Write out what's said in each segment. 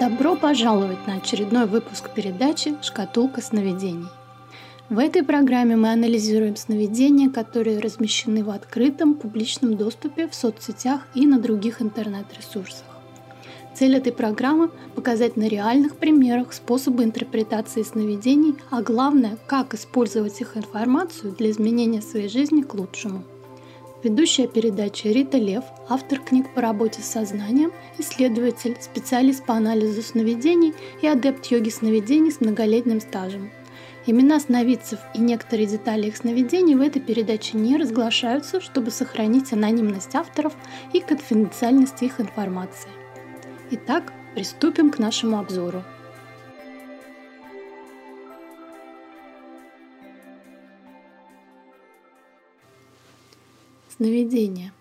Добро пожаловать на очередной выпуск передачи «Шкатулка сновидений». В этой программе мы анализируем сновидения, которые размещены в открытом публичном доступе в соцсетях и на других интернет-ресурсах. Цель этой программы – показать на реальных примерах способы интерпретации сновидений, а главное, как использовать их информацию для изменения своей жизни к лучшему – Ведущая передачи Рита Лев, автор книг по работе с сознанием, исследователь, специалист по анализу сновидений и адепт йоги сновидений с многолетним стажем. Имена сновидцев и некоторые детали их сновидений в этой передаче не разглашаются, чтобы сохранить анонимность авторов и конфиденциальность их информации. Итак, приступим к нашему обзору. Сновидение.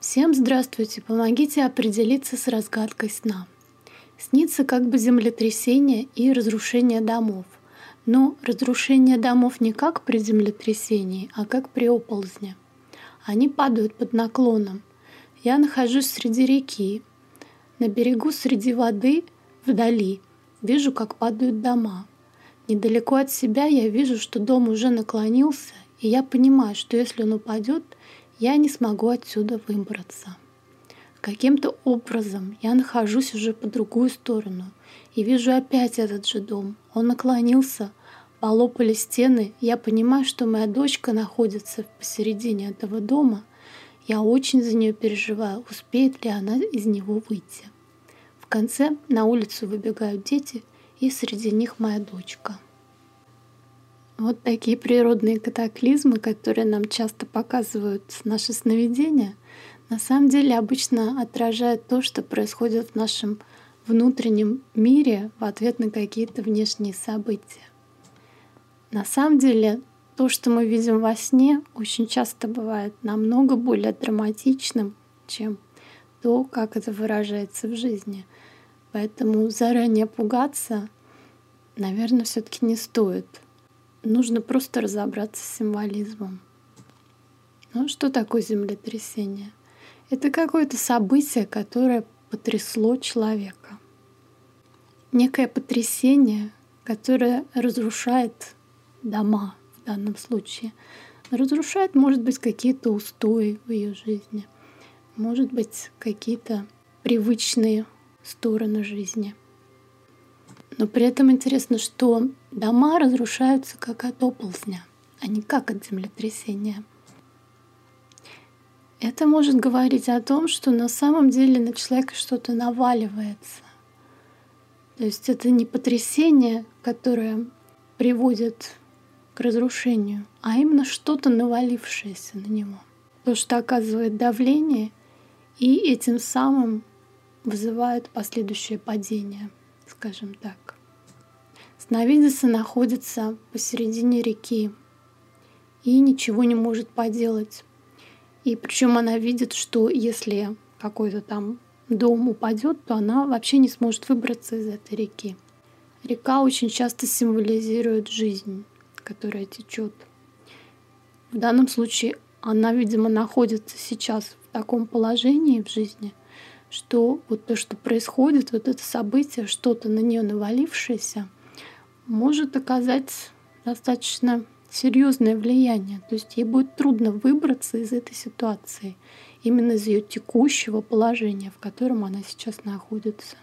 Всем здравствуйте, помогите определиться с разгадкой сна. Снится как бы землетрясение и разрушение домов. Но разрушение домов не как при землетрясении, а как при оползне. Они падают под наклоном. Я нахожусь среди реки. На берегу среди воды, вдали, вижу, как падают дома. Недалеко от себя я вижу, что дом уже наклонился, и я понимаю, что если он упадет, я не смогу отсюда выбраться. Каким-то образом я нахожусь уже по другую сторону и вижу опять этот же дом. Он наклонился, полопали стены. Я понимаю, что моя дочка находится посередине этого дома. Я очень за нее переживаю, успеет ли она из него выйти. В конце на улицу выбегают дети, и среди них моя дочка. Вот такие природные катаклизмы, которые нам часто показывают наши сновидения, на самом деле обычно отражают то, что происходит в нашем внутреннем мире в ответ на какие-то внешние события. На самом деле то, что мы видим во сне, очень часто бывает намного более драматичным, чем то, как это выражается в жизни. Поэтому заранее пугаться, наверное, все-таки не стоит. Нужно просто разобраться с символизмом. Ну, что такое землетрясение? Это какое-то событие, которое потрясло человека. Некое потрясение, которое разрушает дома в данном случае. Разрушает, может быть, какие-то устои в ее жизни, может быть, какие-то привычные стороны жизни. Но при этом интересно, что дома разрушаются как от оползня, а не как от землетрясения. Это может говорить о том, что на самом деле на человека что-то наваливается. То есть это не потрясение, которое приводит к разрушению, а именно что-то навалившееся на него. То, что оказывает давление и этим самым вызывает последующее падение, скажем так. Сновидица находится посередине реки и ничего не может поделать. И причем она видит, что если какой-то там дом упадет, то она вообще не сможет выбраться из этой реки. Река очень часто символизирует жизнь, которая течет. В данном случае она, видимо, находится сейчас в таком положении в жизни, что вот то, что происходит, вот это событие, что-то на нее навалившееся — может оказать достаточно серьезное влияние. То есть ей будет трудно выбраться из этой ситуации, именно из ее текущего положения, в котором она сейчас находится.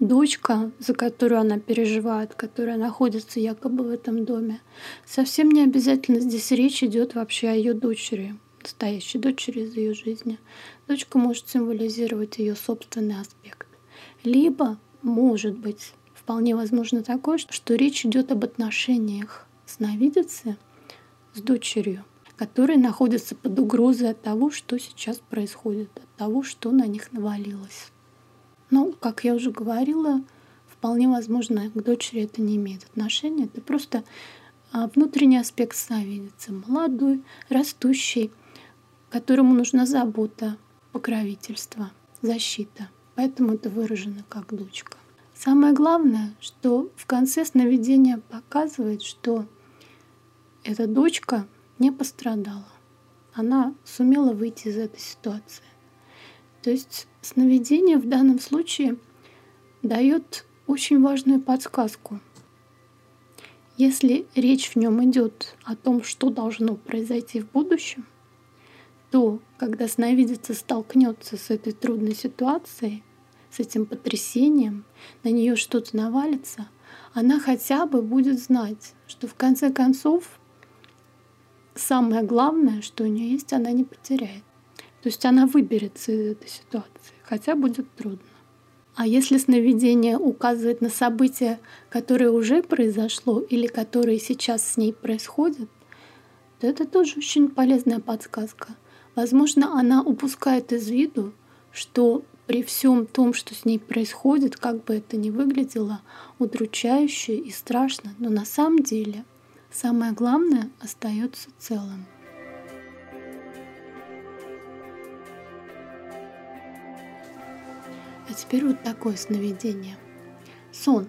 Дочка, за которую она переживает, которая находится якобы в этом доме, совсем не обязательно здесь речь идет вообще о ее дочери, настоящей дочери из ее жизни. Дочка может символизировать ее собственный аспект. Либо, может быть, вполне возможно такое, что речь идет об отношениях сновидицы с дочерью, которые находятся под угрозой от того, что сейчас происходит, от того, что на них навалилось. Но, как я уже говорила, вполне возможно, к дочери это не имеет отношения. Это просто а, внутренний аспект сновидицы, молодой, растущий, которому нужна забота, покровительство, защита. Поэтому это выражено как дочка. Самое главное, что в конце сновидения показывает, что эта дочка не пострадала. Она сумела выйти из этой ситуации. То есть сновидение в данном случае дает очень важную подсказку. Если речь в нем идет о том, что должно произойти в будущем, то когда сновидица столкнется с этой трудной ситуацией, с этим потрясением, на нее что-то навалится, она хотя бы будет знать, что в конце концов самое главное, что у нее есть, она не потеряет. То есть она выберется из этой ситуации, хотя будет трудно. А если сновидение указывает на событие, которое уже произошло или которое сейчас с ней происходит, то это тоже очень полезная подсказка. Возможно, она упускает из виду, что при всем том, что с ней происходит, как бы это ни выглядело удручающе и страшно, но на самом деле самое главное остается целым. А теперь вот такое сновидение. Сон.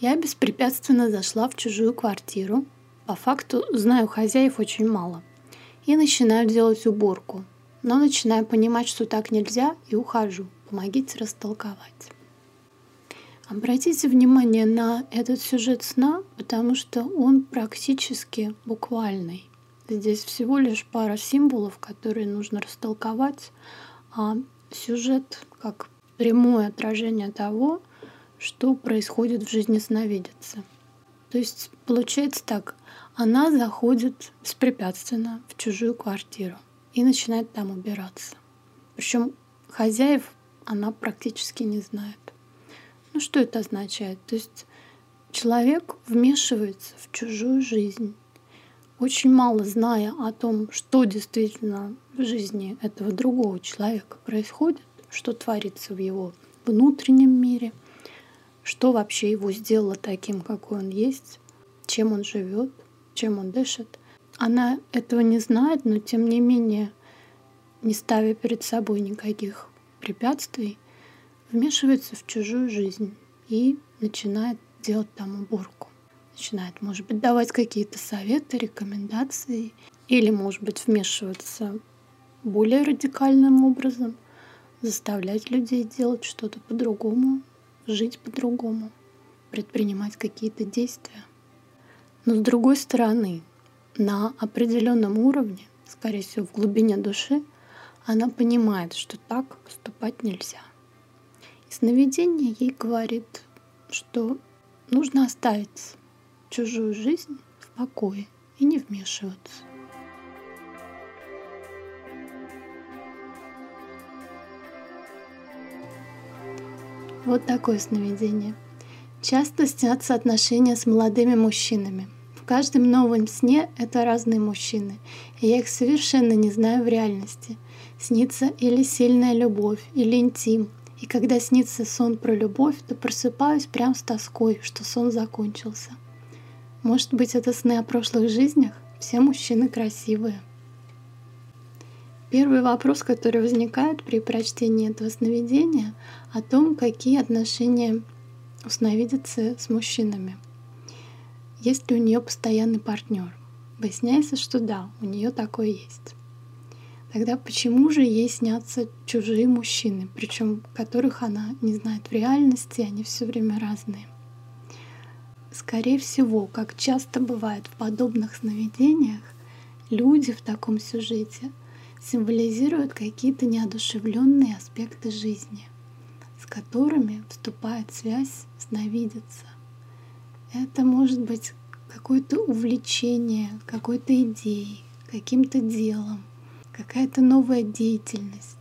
Я беспрепятственно зашла в чужую квартиру. По факту знаю хозяев очень мало. И начинаю делать уборку. Но начинаю понимать, что так нельзя, и ухожу. Помогите растолковать. Обратите внимание на этот сюжет сна, потому что он практически буквальный. Здесь всего лишь пара символов, которые нужно растолковать, а сюжет как прямое отражение того, что происходит в жизни сновидицы. То есть получается так, она заходит беспрепятственно в чужую квартиру и начинает там убираться. Причем хозяев она практически не знает. Ну что это означает? То есть человек вмешивается в чужую жизнь, очень мало зная о том, что действительно в жизни этого другого человека происходит, что творится в его внутреннем мире, что вообще его сделало таким, какой он есть, чем он живет, чем он дышит. Она этого не знает, но тем не менее, не ставя перед собой никаких препятствий, вмешивается в чужую жизнь и начинает делать там уборку. Начинает, может быть, давать какие-то советы, рекомендации, или, может быть, вмешиваться более радикальным образом – заставлять людей делать что-то по-другому, жить по-другому, предпринимать какие-то действия. Но с другой стороны, на определенном уровне, скорее всего, в глубине души, она понимает, что так поступать нельзя. И сновидение ей говорит, что нужно оставить чужую жизнь в покое и не вмешиваться. Вот такое сновидение. Часто снятся отношения с молодыми мужчинами. Каждом новом сне это разные мужчины, и я их совершенно не знаю в реальности. Снится или сильная любовь, или интим. И когда снится сон про любовь, то просыпаюсь прям с тоской, что сон закончился. Может быть, это сны о прошлых жизнях? Все мужчины красивые. Первый вопрос, который возникает при прочтении этого сновидения, о том, какие отношения у сновидицы с мужчинами. Есть ли у нее постоянный партнер? Выясняется, что да, у нее такой есть. Тогда почему же ей снятся чужие мужчины, причем которых она не знает в реальности, они все время разные? Скорее всего, как часто бывает в подобных сновидениях, люди в таком сюжете — символизируют какие-то неодушевленные аспекты жизни, с которыми вступает связь сновидица. Это может быть какое-то увлечение, какой-то идеей, каким-то делом, какая-то новая деятельность,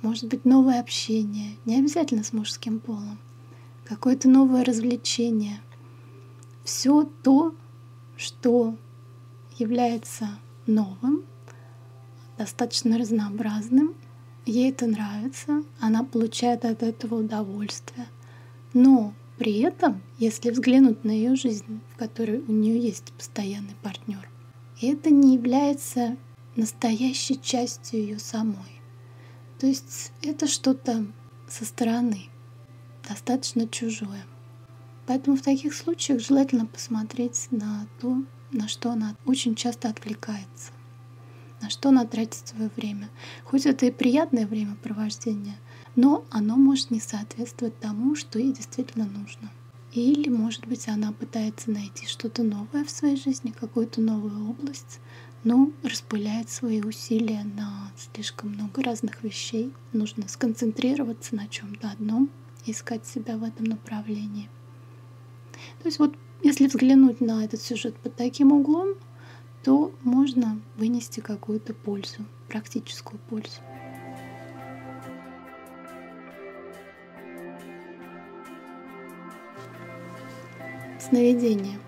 может быть новое общение, не обязательно с мужским полом, какое-то новое развлечение. Все то, что является новым, достаточно разнообразным. Ей это нравится, она получает от этого удовольствие. Но при этом, если взглянуть на ее жизнь, в которой у нее есть постоянный партнер, это не является настоящей частью ее самой. То есть это что-то со стороны, достаточно чужое. Поэтому в таких случаях желательно посмотреть на то, на что она очень часто отвлекается на что она тратит свое время. Хоть это и приятное времяпровождение, но оно может не соответствовать тому, что ей действительно нужно. Или, может быть, она пытается найти что-то новое в своей жизни, какую-то новую область, но распыляет свои усилия на слишком много разных вещей. Нужно сконцентрироваться на чем-то одном, искать себя в этом направлении. То есть вот если взглянуть на этот сюжет под таким углом, то можно вынести какую-то пользу, практическую пользу. Сновидение.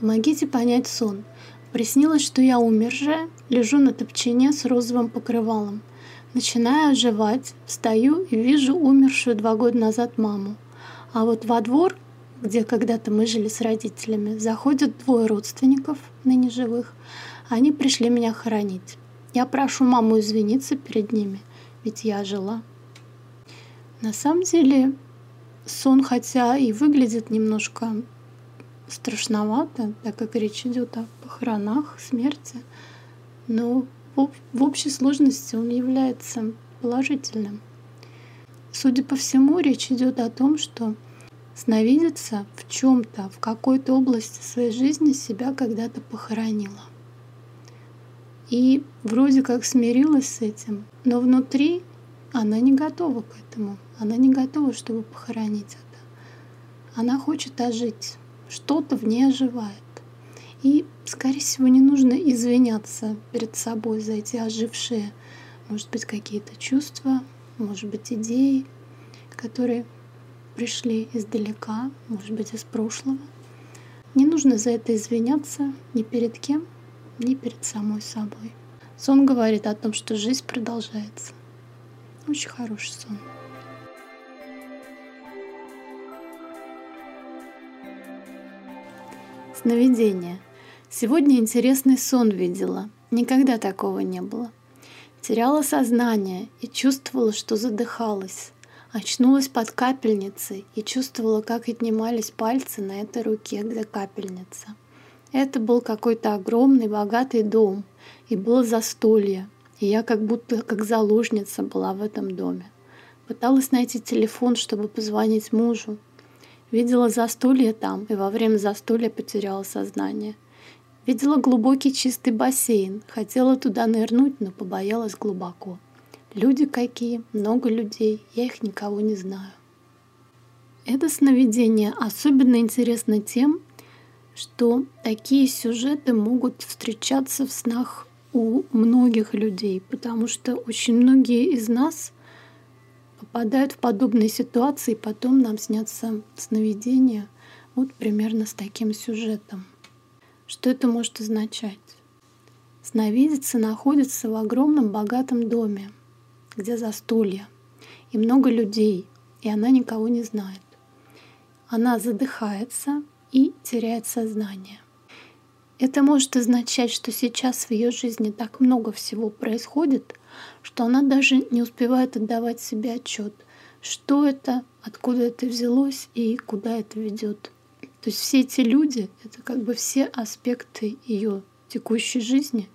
Помогите понять сон. Приснилось, что я умершая, лежу на топчине с розовым покрывалом. Начинаю оживать, встаю и вижу умершую два года назад маму. А вот во двор, где когда-то мы жили с родителями, заходят двое родственников, ныне живых. Они пришли меня хоронить. Я прошу маму извиниться перед ними, ведь я жила. На самом деле сон, хотя и выглядит немножко страшновато, так как речь идет о похоронах, смерти, но в общей сложности он является положительным. Судя по всему, речь идет о том, что сновидица в чем-то, в какой-то области своей жизни себя когда-то похоронила. И вроде как смирилась с этим, но внутри она не готова к этому. Она не готова, чтобы похоронить это. Она хочет ожить что-то в ней оживает. И, скорее всего, не нужно извиняться перед собой за эти ожившие, может быть, какие-то чувства, может быть, идеи, которые пришли издалека, может быть, из прошлого. Не нужно за это извиняться ни перед кем, ни перед самой собой. Сон говорит о том, что жизнь продолжается. Очень хороший сон. Сновидение. Сегодня интересный сон видела. Никогда такого не было. Теряла сознание и чувствовала, что задыхалась. Очнулась под капельницей и чувствовала, как отнимались пальцы на этой руке, где капельница. Это был какой-то огромный, богатый дом, и было застолье, и я как будто как заложница была в этом доме. Пыталась найти телефон, чтобы позвонить мужу, Видела застолье там, и во время застолья потеряла сознание. Видела глубокий чистый бассейн. Хотела туда нырнуть, но побоялась глубоко. Люди какие, много людей, я их никого не знаю. Это сновидение особенно интересно тем, что такие сюжеты могут встречаться в снах у многих людей, потому что очень многие из нас попадают в подобные ситуации, потом нам снятся сновидения вот примерно с таким сюжетом. Что это может означать? Сновидица находится в огромном богатом доме, где застолье, и много людей, и она никого не знает. Она задыхается и теряет сознание. Это может означать, что сейчас в ее жизни так много всего происходит, что она даже не успевает отдавать себе отчет, что это, откуда это взялось и куда это ведет. То есть все эти люди — это как бы все аспекты ее текущей жизни,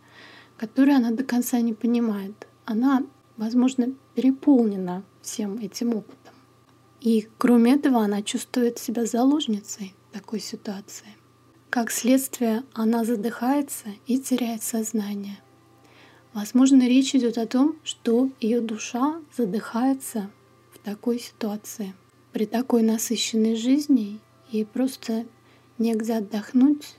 которые она до конца не понимает. Она, возможно, переполнена всем этим опытом. И кроме этого она чувствует себя заложницей такой ситуации. Как следствие, она задыхается и теряет сознание. Возможно, речь идет о том, что ее душа задыхается в такой ситуации. При такой насыщенной жизни ей просто негде отдохнуть,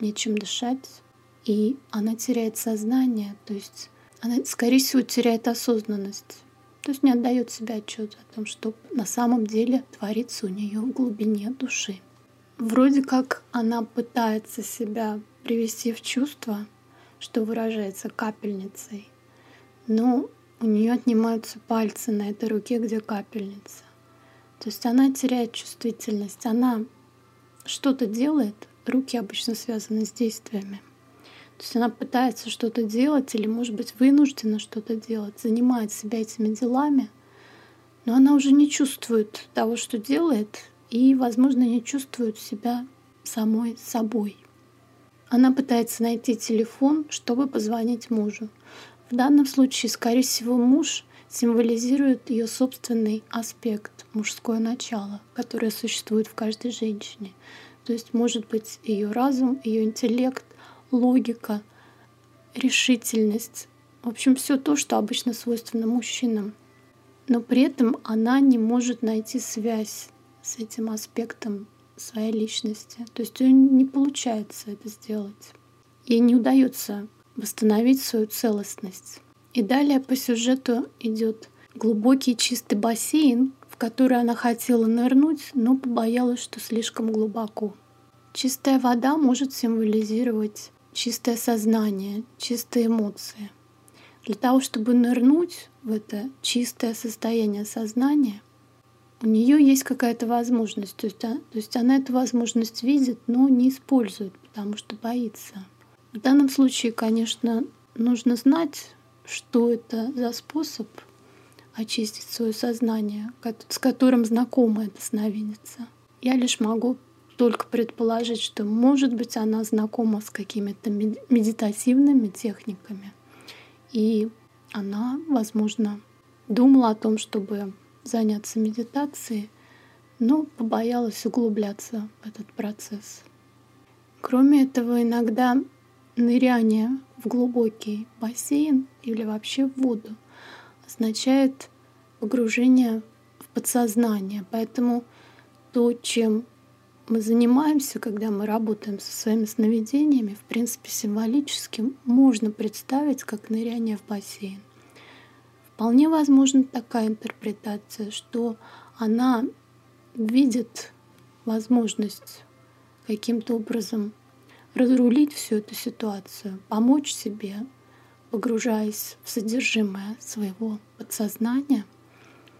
нечем дышать, и она теряет сознание, то есть она, скорее всего, теряет осознанность, то есть не отдает себе отчет о том, что на самом деле творится у нее в глубине души. Вроде как она пытается себя привести в чувство, что выражается капельницей. Но у нее отнимаются пальцы на этой руке, где капельница. То есть она теряет чувствительность, она что-то делает, руки обычно связаны с действиями. То есть она пытается что-то делать или, может быть, вынуждена что-то делать, занимает себя этими делами, но она уже не чувствует того, что делает, и, возможно, не чувствует себя самой собой. Она пытается найти телефон, чтобы позвонить мужу. В данном случае, скорее всего, муж символизирует ее собственный аспект, мужское начало, которое существует в каждой женщине. То есть может быть ее разум, ее интеллект, логика, решительность. В общем, все то, что обычно свойственно мужчинам. Но при этом она не может найти связь с этим аспектом своей личности. То есть у не получается это сделать. Ей не удается восстановить свою целостность. И далее по сюжету идет глубокий чистый бассейн, в который она хотела нырнуть, но побоялась, что слишком глубоко. Чистая вода может символизировать чистое сознание, чистые эмоции. Для того, чтобы нырнуть в это чистое состояние сознания, у нее есть какая-то возможность. То есть, то есть она эту возможность видит, но не использует, потому что боится. В данном случае, конечно, нужно знать, что это за способ очистить свое сознание, с которым знакома эта сновидица. Я лишь могу только предположить, что, может быть, она знакома с какими-то медитативными техниками. И она, возможно, думала о том, чтобы заняться медитацией, но побоялась углубляться в этот процесс. Кроме этого, иногда ныряние в глубокий бассейн или вообще в воду означает погружение в подсознание. Поэтому то, чем мы занимаемся, когда мы работаем со своими сновидениями, в принципе, символически можно представить как ныряние в бассейн. Вполне возможна такая интерпретация, что она видит возможность каким-то образом разрулить всю эту ситуацию, помочь себе, погружаясь в содержимое своего подсознания,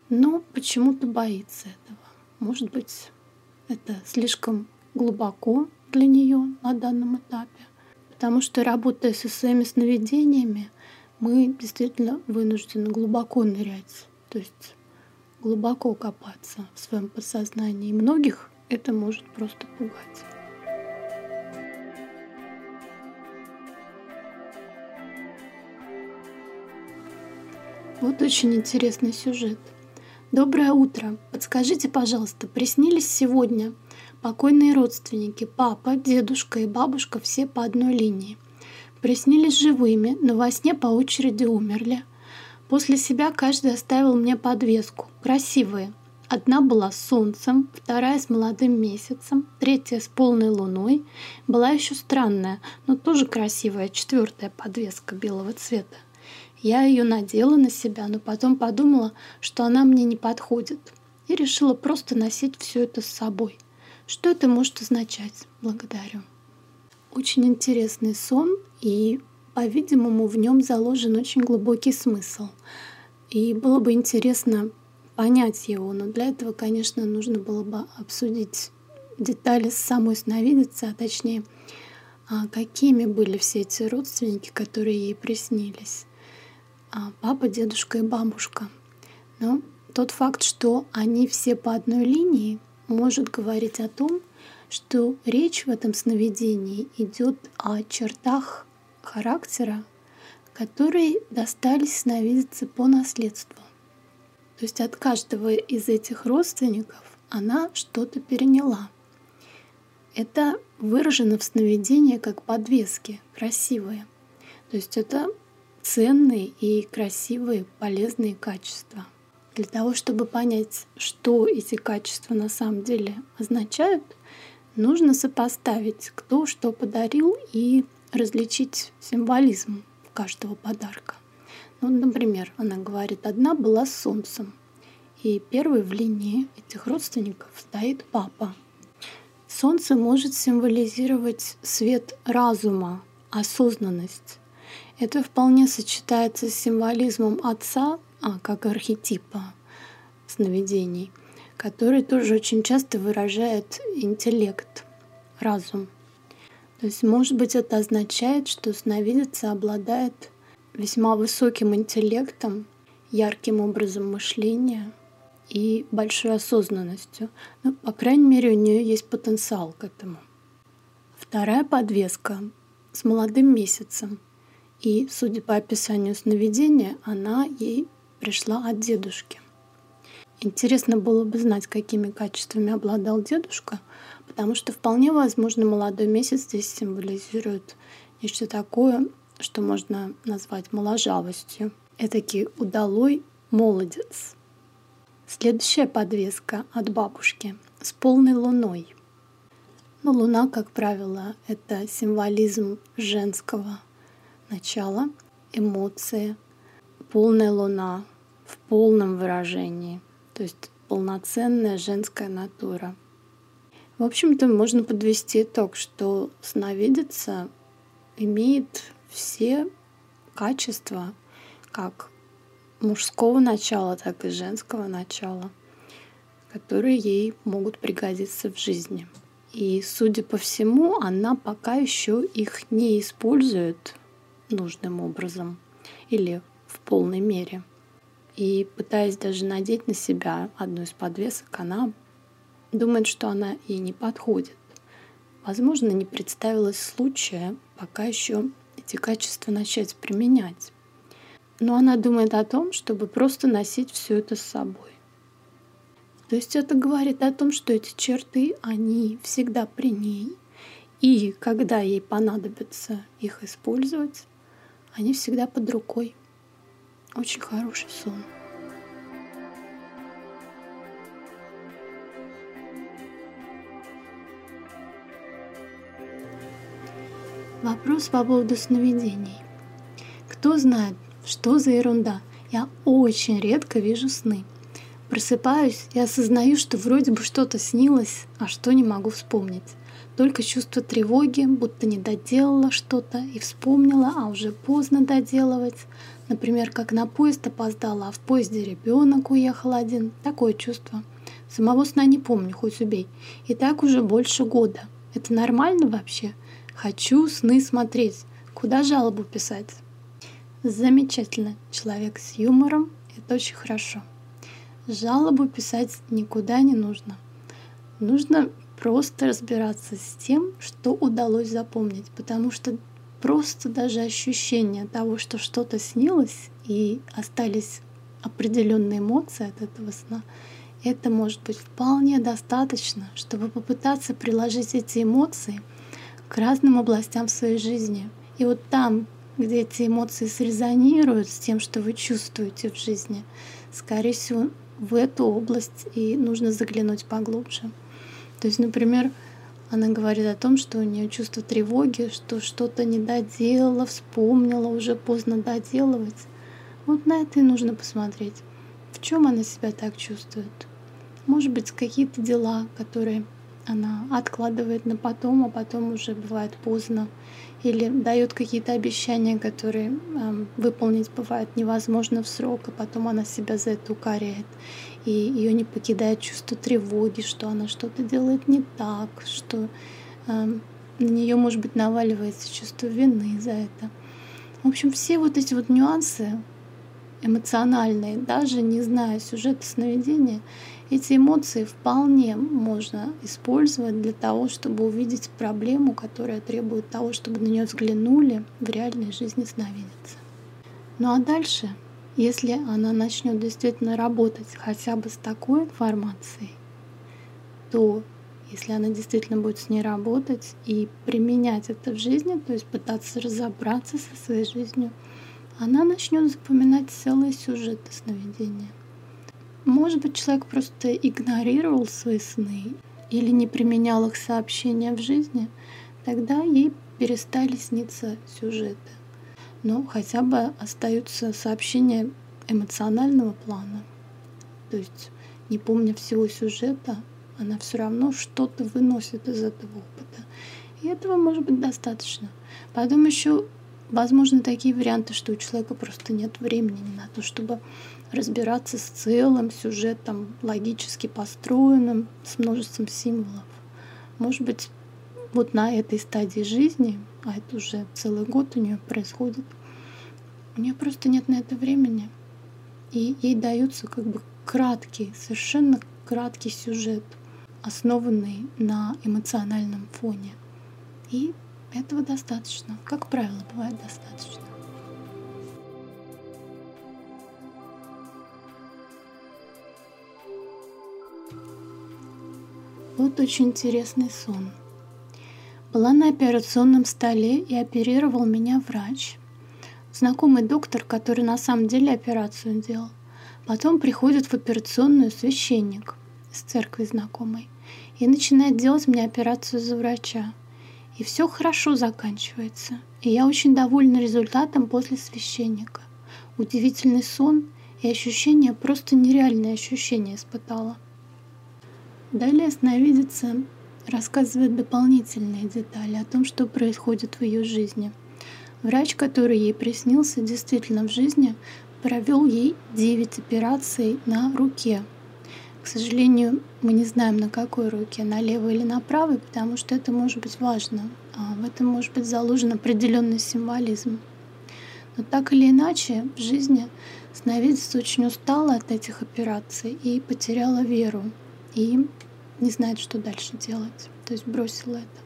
но почему-то боится этого. Может быть, это слишком глубоко для нее на данном этапе, потому что работая со своими сновидениями, мы действительно вынуждены глубоко нырять, то есть глубоко копаться в своем подсознании. И многих это может просто пугать. Вот очень интересный сюжет. Доброе утро. Подскажите, пожалуйста, приснились сегодня покойные родственники, папа, дедушка и бабушка все по одной линии. Приснились живыми, но во сне по очереди умерли. После себя каждый оставил мне подвеску. Красивые. Одна была с солнцем, вторая с молодым месяцем, третья с полной луной. Была еще странная, но тоже красивая четвертая подвеска белого цвета. Я ее надела на себя, но потом подумала, что она мне не подходит, и решила просто носить все это с собой. Что это может означать? Благодарю. Очень интересный сон, и, по-видимому, в нем заложен очень глубокий смысл. И было бы интересно понять его, но для этого, конечно, нужно было бы обсудить детали с самой сновидицей, а точнее, а какими были все эти родственники, которые ей приснились. А, папа, дедушка и бабушка. Но тот факт, что они все по одной линии, может говорить о том, что речь в этом сновидении идет о чертах характера, которые достались сновидице по наследству. То есть от каждого из этих родственников она что-то переняла. Это выражено в сновидении как подвески, красивые. То есть это ценные и красивые, полезные качества. Для того, чтобы понять, что эти качества на самом деле означают, нужно сопоставить, кто что подарил и различить символизм каждого подарка. Ну, например, она говорит, одна была с солнцем, и первый в линии этих родственников стоит папа. Солнце может символизировать свет разума, осознанность, это вполне сочетается с символизмом отца, а, как архетипа сновидений, который тоже очень часто выражает интеллект, разум. То есть, может быть, это означает, что сновидица обладает весьма высоким интеллектом, ярким образом мышления и большой осознанностью. Ну, по крайней мере, у нее есть потенциал к этому. Вторая подвеска с молодым месяцем — и, судя по описанию сновидения, она ей пришла от дедушки. Интересно было бы знать, какими качествами обладал дедушка, потому что вполне возможно молодой месяц здесь символизирует нечто такое, что можно назвать моложавостью. Этакий удалой молодец. Следующая подвеска от бабушки с полной луной. Но ну, луна, как правило, это символизм женского начала, эмоции. Полная луна в полном выражении, то есть полноценная женская натура. В общем-то, можно подвести итог, что сновидица имеет все качества, как мужского начала, так и женского начала, которые ей могут пригодиться в жизни. И, судя по всему, она пока еще их не использует нужным образом или в полной мере. И пытаясь даже надеть на себя одну из подвесок, она думает, что она ей не подходит. Возможно, не представилось случая пока еще эти качества начать применять. Но она думает о том, чтобы просто носить все это с собой. То есть это говорит о том, что эти черты, они всегда при ней. И когда ей понадобится их использовать, они всегда под рукой. Очень хороший сон. Вопрос по поводу сновидений. Кто знает, что за ерунда? Я очень редко вижу сны. Просыпаюсь и осознаю, что вроде бы что-то снилось, а что не могу вспомнить. Только чувство тревоги, будто не доделала что-то и вспомнила, а уже поздно доделывать. Например, как на поезд опоздала, а в поезде ребенок уехал один. Такое чувство. Самого сна не помню, хоть убей. И так уже больше года. Это нормально вообще? Хочу сны смотреть. Куда жалобу писать? Замечательно. Человек с юмором — это очень хорошо. Жалобу писать никуда не нужно. Нужно просто разбираться с тем, что удалось запомнить, потому что просто даже ощущение того, что что-то снилось и остались определенные эмоции от этого сна, это может быть вполне достаточно, чтобы попытаться приложить эти эмоции к разным областям своей жизни. И вот там, где эти эмоции срезонируют с тем, что вы чувствуете в жизни, скорее всего, в эту область и нужно заглянуть поглубже. То есть, например, она говорит о том, что у нее чувство тревоги, что что-то не доделала, вспомнила, уже поздно доделывать. Вот на это и нужно посмотреть. В чем она себя так чувствует? Может быть, какие-то дела, которые она откладывает на потом, а потом уже бывает поздно. Или дает какие-то обещания, которые э, выполнить бывает невозможно в срок, а потом она себя за это укоряет. И ее не покидает чувство тревоги, что она что-то делает не так, что э, на нее, может быть, наваливается чувство вины за это. В общем, все вот эти вот нюансы эмоциональные, даже не зная сюжета сновидения, эти эмоции вполне можно использовать для того, чтобы увидеть проблему, которая требует того, чтобы на нее взглянули в реальной жизни сновидицы. Ну а дальше, если она начнет действительно работать хотя бы с такой информацией, то если она действительно будет с ней работать и применять это в жизни, то есть пытаться разобраться со своей жизнью, она начнет запоминать целые сюжеты сновидения. Может быть, человек просто игнорировал свои сны или не применял их сообщения в жизни, тогда ей перестали сниться сюжеты. Но хотя бы остаются сообщения эмоционального плана. То есть, не помня всего сюжета, она все равно что-то выносит из этого опыта. И этого может быть достаточно. Потом еще возможны такие варианты, что у человека просто нет времени на то, чтобы разбираться с целым сюжетом, логически построенным, с множеством символов. Может быть, вот на этой стадии жизни, а это уже целый год у нее происходит, у нее просто нет на это времени. И ей даются как бы краткий, совершенно краткий сюжет, основанный на эмоциональном фоне. И этого достаточно. Как правило, бывает достаточно. Вот очень интересный сон – была на операционном столе и оперировал меня врач. Знакомый доктор, который на самом деле операцию делал. Потом приходит в операционную священник из церкви знакомой и начинает делать мне операцию за врача. И все хорошо заканчивается. И я очень довольна результатом после священника. Удивительный сон и ощущение, просто нереальное ощущение испытала. Далее сновидица рассказывает дополнительные детали о том, что происходит в ее жизни. Врач, который ей приснился, действительно в жизни провел ей 9 операций на руке. К сожалению, мы не знаем, на какой руке, на левой или на правой, потому что это может быть важно. А в этом может быть заложен определенный символизм. Но так или иначе, в жизни сновидец очень устала от этих операций и потеряла веру. И не знает, что дальше делать. То есть бросила это.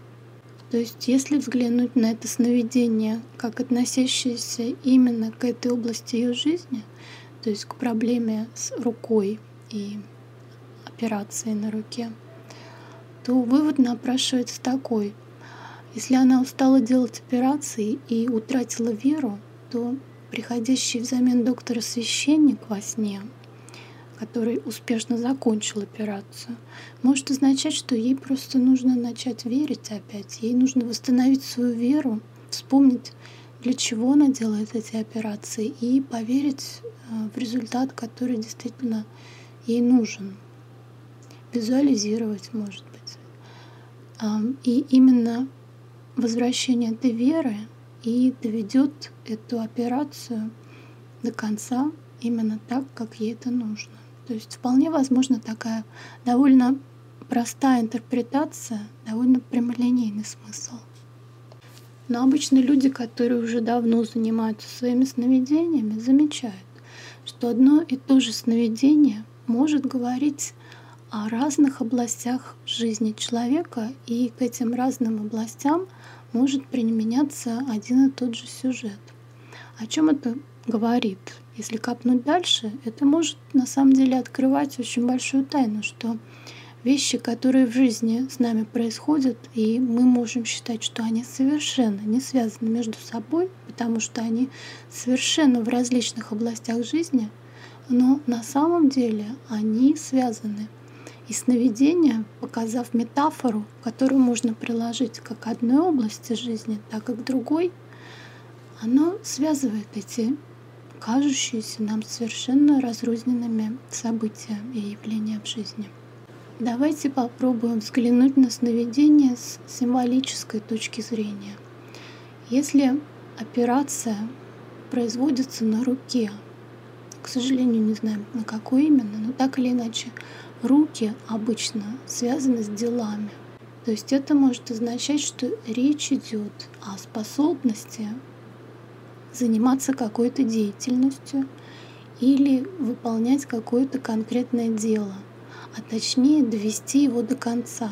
То есть если взглянуть на это сновидение как относящееся именно к этой области ее жизни, то есть к проблеме с рукой и операцией на руке, то вывод напрашивается такой. Если она устала делать операции и утратила веру, то приходящий взамен доктора священник во сне который успешно закончил операцию, может означать, что ей просто нужно начать верить опять. Ей нужно восстановить свою веру, вспомнить, для чего она делает эти операции, и поверить э, в результат, который действительно ей нужен. Визуализировать, может быть. И именно возвращение этой веры и доведет эту операцию до конца именно так, как ей это нужно. То есть вполне возможно такая довольно простая интерпретация, довольно прямолинейный смысл. Но обычно люди, которые уже давно занимаются своими сновидениями, замечают, что одно и то же сновидение может говорить о разных областях жизни человека, и к этим разным областям может применяться один и тот же сюжет. О чем это говорит? Если копнуть дальше, это может на самом деле открывать очень большую тайну, что вещи, которые в жизни с нами происходят, и мы можем считать, что они совершенно не связаны между собой, потому что они совершенно в различных областях жизни, но на самом деле они связаны. И сновидение, показав метафору, которую можно приложить как к одной области жизни, так и к другой, оно связывает эти кажущиеся нам совершенно разрозненными события и явления в жизни. Давайте попробуем взглянуть на сновидение с символической точки зрения. Если операция производится на руке, к сожалению, не знаем на какой именно, но так или иначе, руки обычно связаны с делами. То есть это может означать, что речь идет о способности заниматься какой-то деятельностью или выполнять какое-то конкретное дело, а точнее довести его до конца.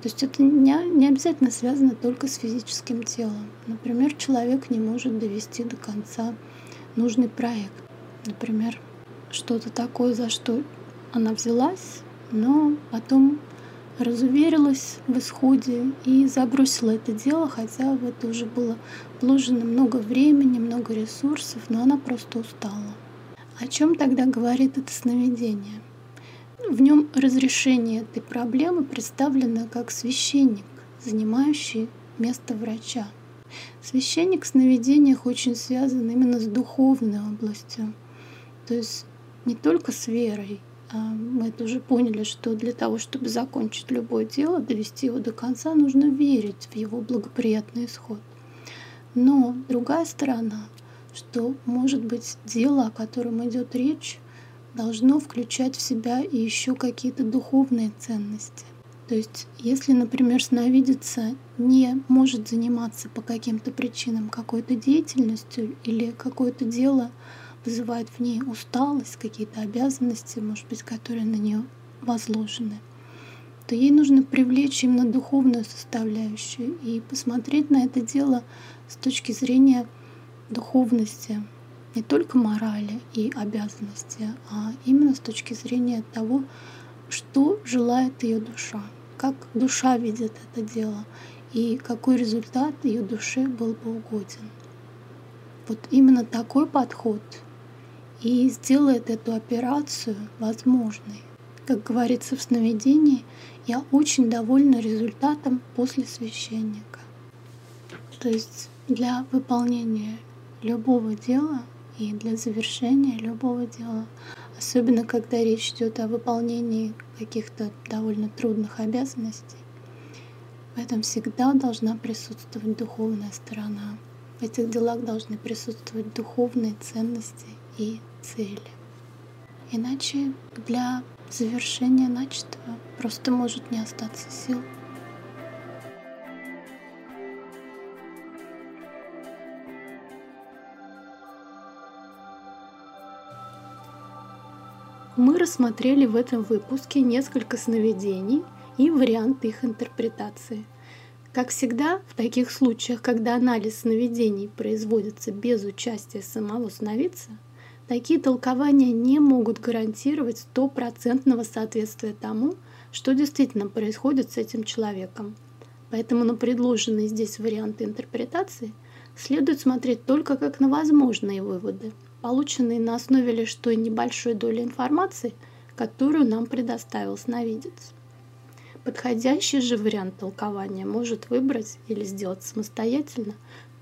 То есть это не, обязательно связано только с физическим телом. Например, человек не может довести до конца нужный проект. Например, что-то такое, за что она взялась, но потом разуверилась в исходе и забросила это дело, хотя в это уже было вложено много времени, много ресурсов, но она просто устала. О чем тогда говорит это сновидение? В нем разрешение этой проблемы представлено как священник, занимающий место врача. Священник в сновидениях очень связан именно с духовной областью, то есть не только с верой, мы это уже поняли, что для того, чтобы закончить любое дело, довести его до конца, нужно верить в его благоприятный исход. Но другая сторона, что, может быть, дело, о котором идет речь, должно включать в себя и еще какие-то духовные ценности. То есть, если, например, сновидица не может заниматься по каким-то причинам какой-то деятельностью или какое-то дело вызывает в ней усталость, какие-то обязанности, может быть, которые на нее возложены, то ей нужно привлечь именно духовную составляющую и посмотреть на это дело с точки зрения духовности, не только морали и обязанности, а именно с точки зрения того, что желает ее душа, как душа видит это дело и какой результат ее душе был бы угоден. Вот именно такой подход и сделает эту операцию возможной. Как говорится в сновидении, я очень довольна результатом после священника. То есть для выполнения любого дела и для завершения любого дела, особенно когда речь идет о выполнении каких-то довольно трудных обязанностей, в этом всегда должна присутствовать духовная сторона. В этих делах должны присутствовать духовные ценности и цели. Иначе для завершения начатого просто может не остаться сил. Мы рассмотрели в этом выпуске несколько сновидений и варианты их интерпретации. Как всегда, в таких случаях, когда анализ сновидений производится без участия самого сновидца, такие толкования не могут гарантировать стопроцентного соответствия тому, что действительно происходит с этим человеком. Поэтому на предложенные здесь варианты интерпретации следует смотреть только как на возможные выводы, полученные на основе лишь той небольшой доли информации, которую нам предоставил сновидец. Подходящий же вариант толкования может выбрать или сделать самостоятельно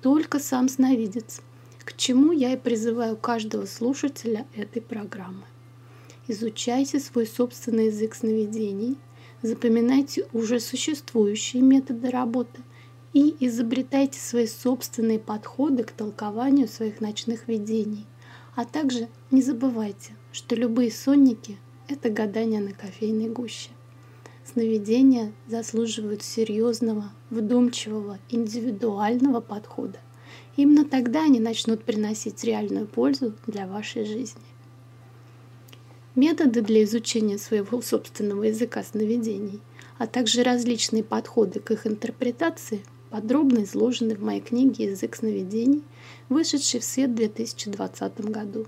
только сам сновидец, к чему я и призываю каждого слушателя этой программы. Изучайте свой собственный язык сновидений, запоминайте уже существующие методы работы и изобретайте свои собственные подходы к толкованию своих ночных видений – а также не забывайте, что любые сонники – это гадания на кофейной гуще. Сновидения заслуживают серьезного, вдумчивого, индивидуального подхода. Именно тогда они начнут приносить реальную пользу для вашей жизни. Методы для изучения своего собственного языка сновидений, а также различные подходы к их интерпретации подробно изложены в моей книге «Язык сновидений», вышедшей в свет в 2020 году.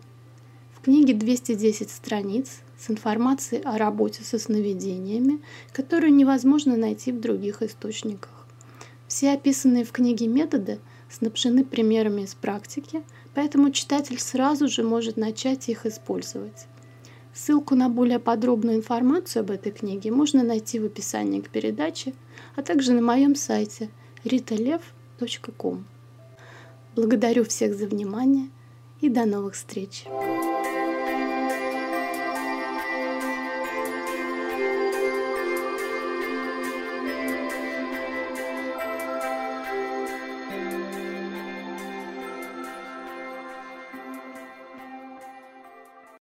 В книге 210 страниц с информацией о работе со сновидениями, которую невозможно найти в других источниках. Все описанные в книге методы снабжены примерами из практики, поэтому читатель сразу же может начать их использовать. Ссылку на более подробную информацию об этой книге можно найти в описании к передаче, а также на моем сайте ritalev.com. Благодарю всех за внимание и до новых встреч!